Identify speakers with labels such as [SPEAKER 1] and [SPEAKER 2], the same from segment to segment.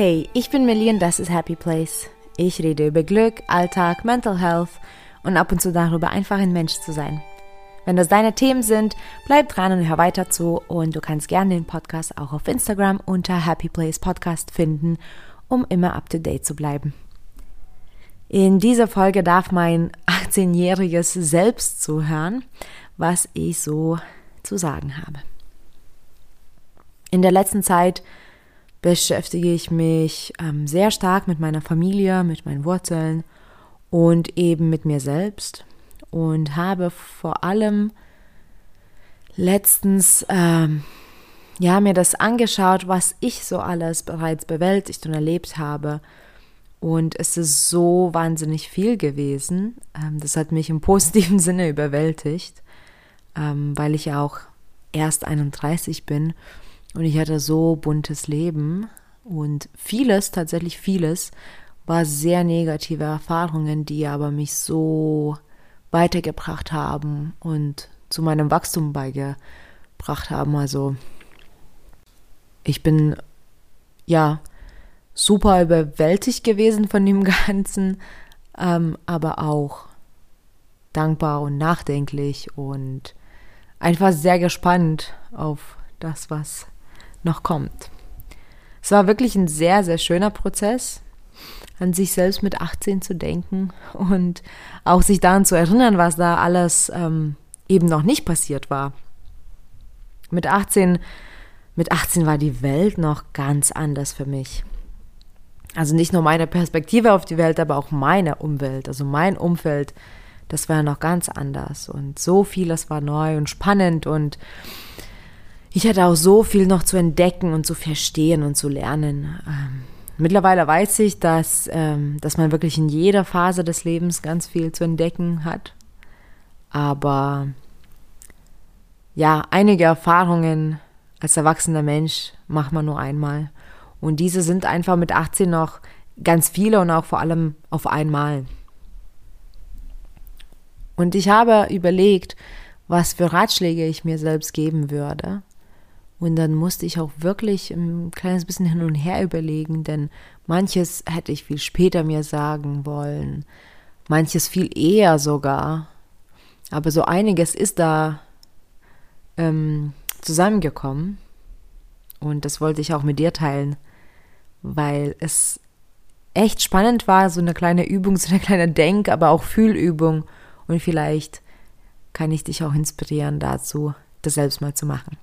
[SPEAKER 1] Hey, ich bin Millie und das ist Happy Place. Ich rede über Glück, Alltag, Mental Health und ab und zu darüber, einfach ein Mensch zu sein. Wenn das deine Themen sind, bleib dran und hör weiter zu und du kannst gerne den Podcast auch auf Instagram unter Happy Place Podcast finden, um immer up to date zu bleiben. In dieser Folge darf mein 18-jähriges Selbst zuhören, was ich so zu sagen habe. In der letzten Zeit beschäftige ich mich ähm, sehr stark mit meiner Familie, mit meinen Wurzeln und eben mit mir selbst und habe vor allem letztens ähm, ja mir das angeschaut, was ich so alles bereits bewältigt und erlebt habe. Und es ist so wahnsinnig viel gewesen. Ähm, das hat mich im positiven Sinne überwältigt, ähm, weil ich ja auch erst 31 bin und ich hatte so buntes Leben und vieles, tatsächlich vieles, war sehr negative Erfahrungen, die aber mich so weitergebracht haben und zu meinem Wachstum beigebracht haben. Also ich bin ja super überwältigt gewesen von dem Ganzen, ähm, aber auch dankbar und nachdenklich und einfach sehr gespannt auf das, was noch kommt. Es war wirklich ein sehr, sehr schöner Prozess, an sich selbst mit 18 zu denken und auch sich daran zu erinnern, was da alles ähm, eben noch nicht passiert war. Mit 18, mit 18 war die Welt noch ganz anders für mich. Also nicht nur meine Perspektive auf die Welt, aber auch meine Umwelt, also mein Umfeld, das war noch ganz anders und so vieles war neu und spannend und ich hatte auch so viel noch zu entdecken und zu verstehen und zu lernen. Ähm, mittlerweile weiß ich, dass, ähm, dass man wirklich in jeder Phase des Lebens ganz viel zu entdecken hat. Aber ja, einige Erfahrungen als erwachsener Mensch macht man nur einmal. Und diese sind einfach mit 18 noch ganz viele und auch vor allem auf einmal. Und ich habe überlegt, was für Ratschläge ich mir selbst geben würde. Und dann musste ich auch wirklich ein kleines bisschen hin und her überlegen, denn manches hätte ich viel später mir sagen wollen, manches viel eher sogar. Aber so einiges ist da ähm, zusammengekommen und das wollte ich auch mit dir teilen, weil es echt spannend war, so eine kleine Übung, so eine kleine Denk-, aber auch Fühlübung und vielleicht kann ich dich auch inspirieren dazu, das selbst mal zu machen.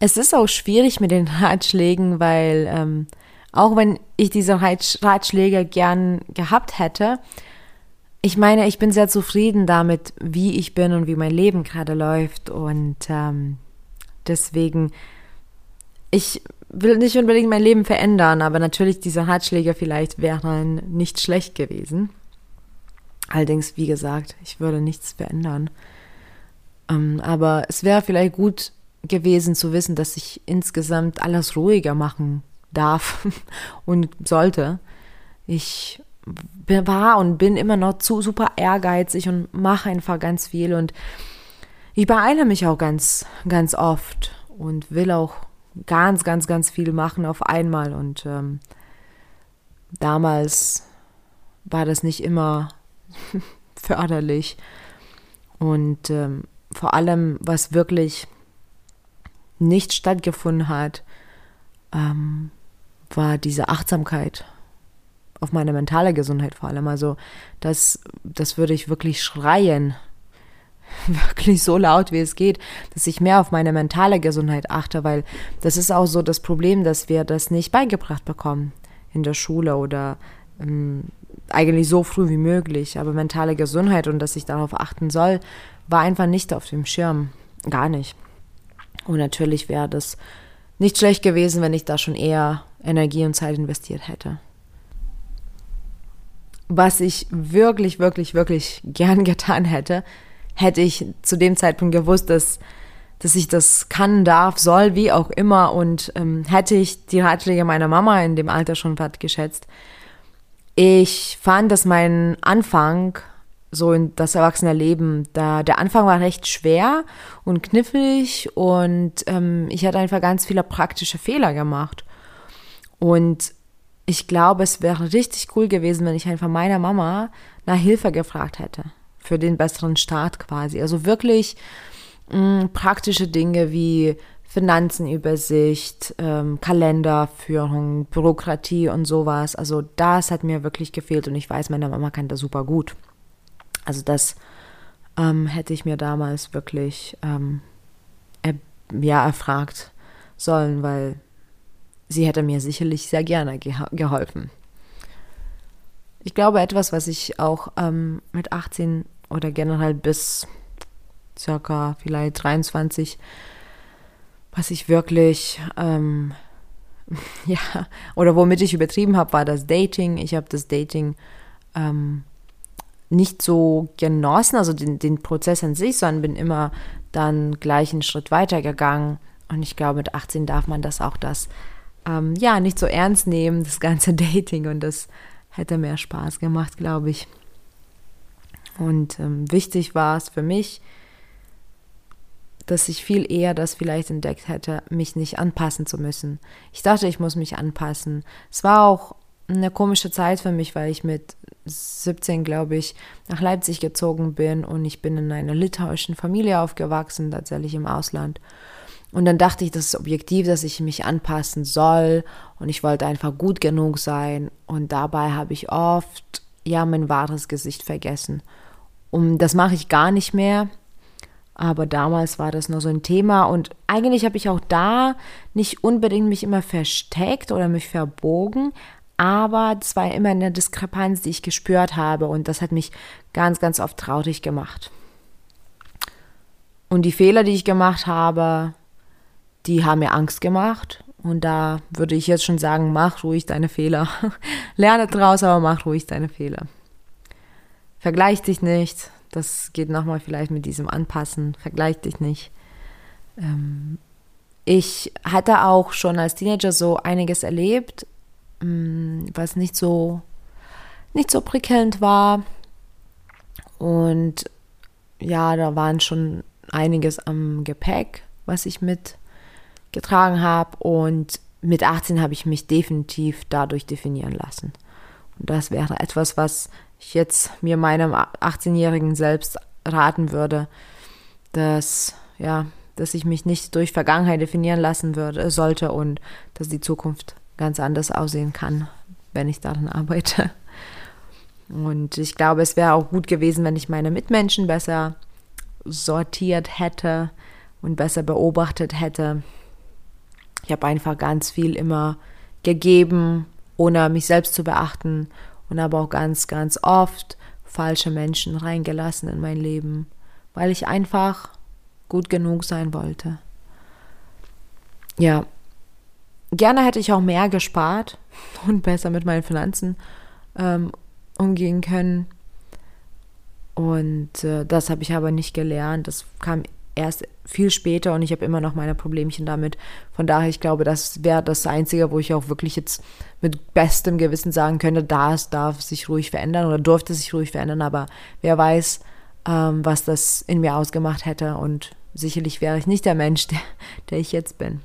[SPEAKER 1] Es ist auch schwierig mit den Ratschlägen, weil ähm, auch wenn ich diese Ratschläge gern gehabt hätte, ich meine, ich bin sehr zufrieden damit, wie ich bin und wie mein Leben gerade läuft. Und ähm, deswegen, ich will nicht unbedingt mein Leben verändern, aber natürlich diese Ratschläge vielleicht wären nicht schlecht gewesen. Allerdings, wie gesagt, ich würde nichts verändern. Ähm, aber es wäre vielleicht gut, gewesen zu wissen, dass ich insgesamt alles ruhiger machen darf und sollte. Ich war und bin immer noch zu super ehrgeizig und mache einfach ganz viel und ich beeile mich auch ganz, ganz oft und will auch ganz, ganz, ganz viel machen auf einmal und ähm, damals war das nicht immer förderlich und ähm, vor allem was wirklich nicht stattgefunden hat, ähm, war diese Achtsamkeit auf meine mentale Gesundheit vor allem. Also das, das würde ich wirklich schreien, wirklich so laut wie es geht, dass ich mehr auf meine mentale Gesundheit achte, weil das ist auch so das Problem, dass wir das nicht beigebracht bekommen in der Schule oder ähm, eigentlich so früh wie möglich. Aber mentale Gesundheit und dass ich darauf achten soll, war einfach nicht auf dem Schirm. Gar nicht. Und natürlich wäre das nicht schlecht gewesen, wenn ich da schon eher Energie und Zeit investiert hätte. Was ich wirklich, wirklich, wirklich gern getan hätte, hätte ich zu dem Zeitpunkt gewusst, dass, dass ich das kann, darf, soll, wie auch immer. Und ähm, hätte ich die Ratschläge meiner Mama in dem Alter schon wertgeschätzt. Ich fand, dass mein Anfang so in das erwachsene Leben. Da der Anfang war recht schwer und knifflig und ähm, ich hatte einfach ganz viele praktische Fehler gemacht. Und ich glaube, es wäre richtig cool gewesen, wenn ich einfach meiner Mama nach Hilfe gefragt hätte. Für den besseren Start quasi. Also wirklich mh, mm, praktische Dinge wie Finanzenübersicht, ähm, Kalenderführung, Bürokratie und sowas. Also das hat mir wirklich gefehlt und ich weiß, meine Mama kann das super gut. Also das ähm, hätte ich mir damals wirklich ähm, er, ja, erfragt sollen, weil sie hätte mir sicherlich sehr gerne ge geholfen. Ich glaube, etwas, was ich auch ähm, mit 18 oder generell bis circa vielleicht 23, was ich wirklich, ähm, ja, oder womit ich übertrieben habe, war das Dating. Ich habe das Dating ähm, nicht so genossen, also den, den Prozess an sich, sondern bin immer dann gleich einen Schritt weiter gegangen. Und ich glaube, mit 18 darf man das auch das, ähm, ja, nicht so ernst nehmen, das ganze Dating. Und das hätte mehr Spaß gemacht, glaube ich. Und ähm, wichtig war es für mich, dass ich viel eher das vielleicht entdeckt hätte, mich nicht anpassen zu müssen. Ich dachte, ich muss mich anpassen. Es war auch eine komische Zeit für mich, weil ich mit 17, glaube ich, nach Leipzig gezogen bin und ich bin in einer litauischen Familie aufgewachsen, tatsächlich im Ausland. Und dann dachte ich, das ist objektiv, dass ich mich anpassen soll und ich wollte einfach gut genug sein und dabei habe ich oft ja mein wahres Gesicht vergessen. Und das mache ich gar nicht mehr. Aber damals war das nur so ein Thema und eigentlich habe ich auch da nicht unbedingt mich immer versteckt oder mich verbogen, aber es war immer eine Diskrepanz, die ich gespürt habe und das hat mich ganz, ganz oft traurig gemacht. Und die Fehler, die ich gemacht habe, die haben mir Angst gemacht und da würde ich jetzt schon sagen, mach ruhig deine Fehler. Lerne draus, aber mach ruhig deine Fehler. Vergleich dich nicht. Das geht nochmal vielleicht mit diesem Anpassen. Vergleich dich nicht. Ähm, ich hatte auch schon als Teenager so einiges erlebt Mm, was nicht so, nicht so prickelnd war. Und ja, da waren schon einiges am Gepäck, was ich mitgetragen habe. Und mit 18 habe ich mich definitiv dadurch definieren lassen. Und das wäre etwas, was ich jetzt mir meinem 18-jährigen selbst raten würde, dass ja, dass ich mich nicht durch Vergangenheit definieren lassen würde, sollte und dass die Zukunft ganz anders aussehen kann, wenn ich daran arbeite. Und ich glaube, es wäre auch gut gewesen, wenn ich meine Mitmenschen besser sortiert hätte und besser beobachtet hätte. Ich habe einfach ganz viel immer gegeben, ohne mich selbst zu beachten und habe auch ganz, ganz oft falsche Menschen reingelassen in mein Leben, weil ich einfach gut genug sein wollte. Ja, Gerne hätte ich auch mehr gespart und besser mit meinen Finanzen ähm, umgehen können. Und äh, das habe ich aber nicht gelernt. Das kam erst viel später und ich habe immer noch meine Problemchen damit. Von daher, ich glaube, das wäre das Einzige, wo ich auch wirklich jetzt mit bestem Gewissen sagen könnte, das darf sich ruhig verändern oder durfte sich ruhig verändern. Aber wer weiß, ähm, was das in mir ausgemacht hätte. Und sicherlich wäre ich nicht der Mensch, der, der ich jetzt bin.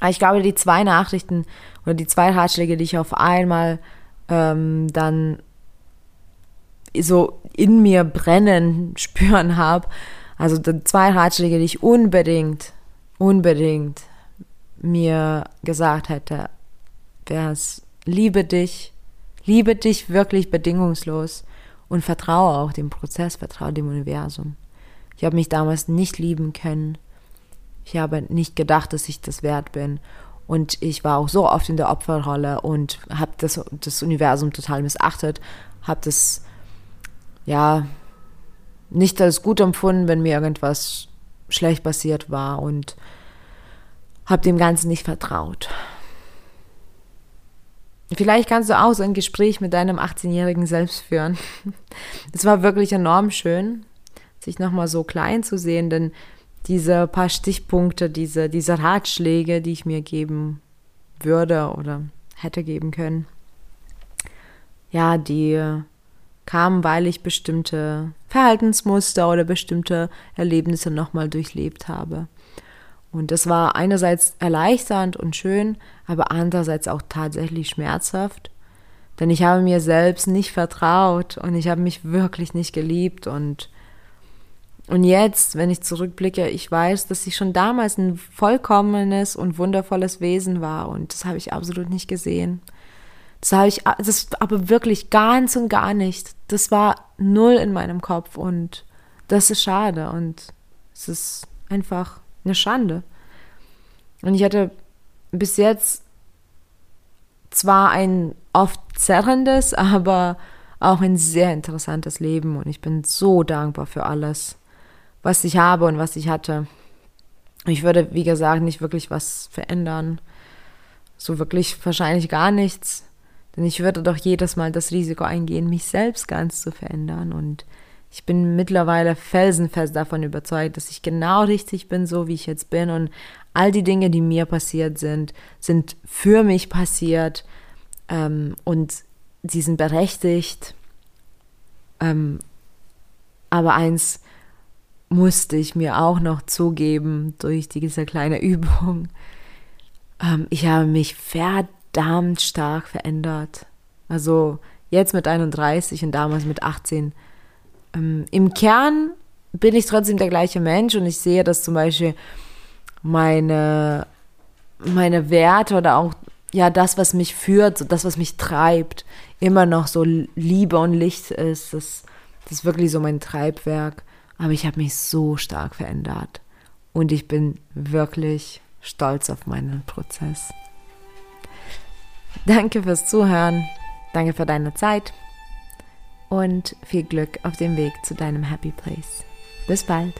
[SPEAKER 1] Aber ich glaube, die zwei Nachrichten oder die zwei Ratschläge, die ich auf einmal ähm, dann so in mir brennen, spüren habe, also die zwei Ratschläge, die ich unbedingt, unbedingt mir gesagt hätte, wäre es, liebe dich, liebe dich wirklich bedingungslos und vertraue auch dem Prozess, vertraue dem Universum. Ich habe mich damals nicht lieben können ich habe nicht gedacht, dass ich das wert bin. Und ich war auch so oft in der Opferrolle und habe das, das Universum total missachtet, habe das, ja, nicht als gut empfunden, wenn mir irgendwas schlecht passiert war und habe dem Ganzen nicht vertraut. Vielleicht kannst du auch so ein Gespräch mit deinem 18-jährigen Selbst führen. Es war wirklich enorm schön, sich nochmal so klein zu sehen, denn diese paar Stichpunkte, diese, diese Ratschläge, die ich mir geben würde oder hätte geben können, ja, die kamen, weil ich bestimmte Verhaltensmuster oder bestimmte Erlebnisse nochmal durchlebt habe. Und das war einerseits erleichternd und schön, aber andererseits auch tatsächlich schmerzhaft. Denn ich habe mir selbst nicht vertraut und ich habe mich wirklich nicht geliebt. Und, und jetzt, wenn ich zurückblicke, ich weiß, dass ich schon damals ein vollkommenes und wundervolles Wesen war. Und das habe ich absolut nicht gesehen. Das habe ich, das aber wirklich ganz und gar nicht. Das war null in meinem Kopf und das ist schade und es ist einfach eine Schande. Und ich hatte bis jetzt zwar ein oft zerrendes, aber auch ein sehr interessantes Leben und ich bin so dankbar für alles, was ich habe und was ich hatte. Ich würde, wie gesagt, nicht wirklich was verändern. So wirklich wahrscheinlich gar nichts. Denn ich würde doch jedes Mal das Risiko eingehen, mich selbst ganz zu verändern. Und ich bin mittlerweile felsenfest davon überzeugt, dass ich genau richtig bin, so wie ich jetzt bin. Und all die Dinge, die mir passiert sind, sind für mich passiert. Ähm, und sie sind berechtigt. Ähm, aber eins musste ich mir auch noch zugeben durch diese kleine Übung. Ähm, ich habe mich verdammt stark verändert. Also jetzt mit 31 und damals mit 18. Ähm, Im Kern bin ich trotzdem der gleiche Mensch und ich sehe, dass zum Beispiel meine, meine Werte oder auch ja das, was mich führt, das, was mich treibt, immer noch so Liebe und Licht ist. Das, das ist wirklich so mein Treibwerk. Aber ich habe mich so stark verändert. Und ich bin wirklich stolz auf meinen Prozess. Danke fürs Zuhören, danke für deine Zeit und viel Glück auf dem Weg zu deinem Happy Place. Bis bald.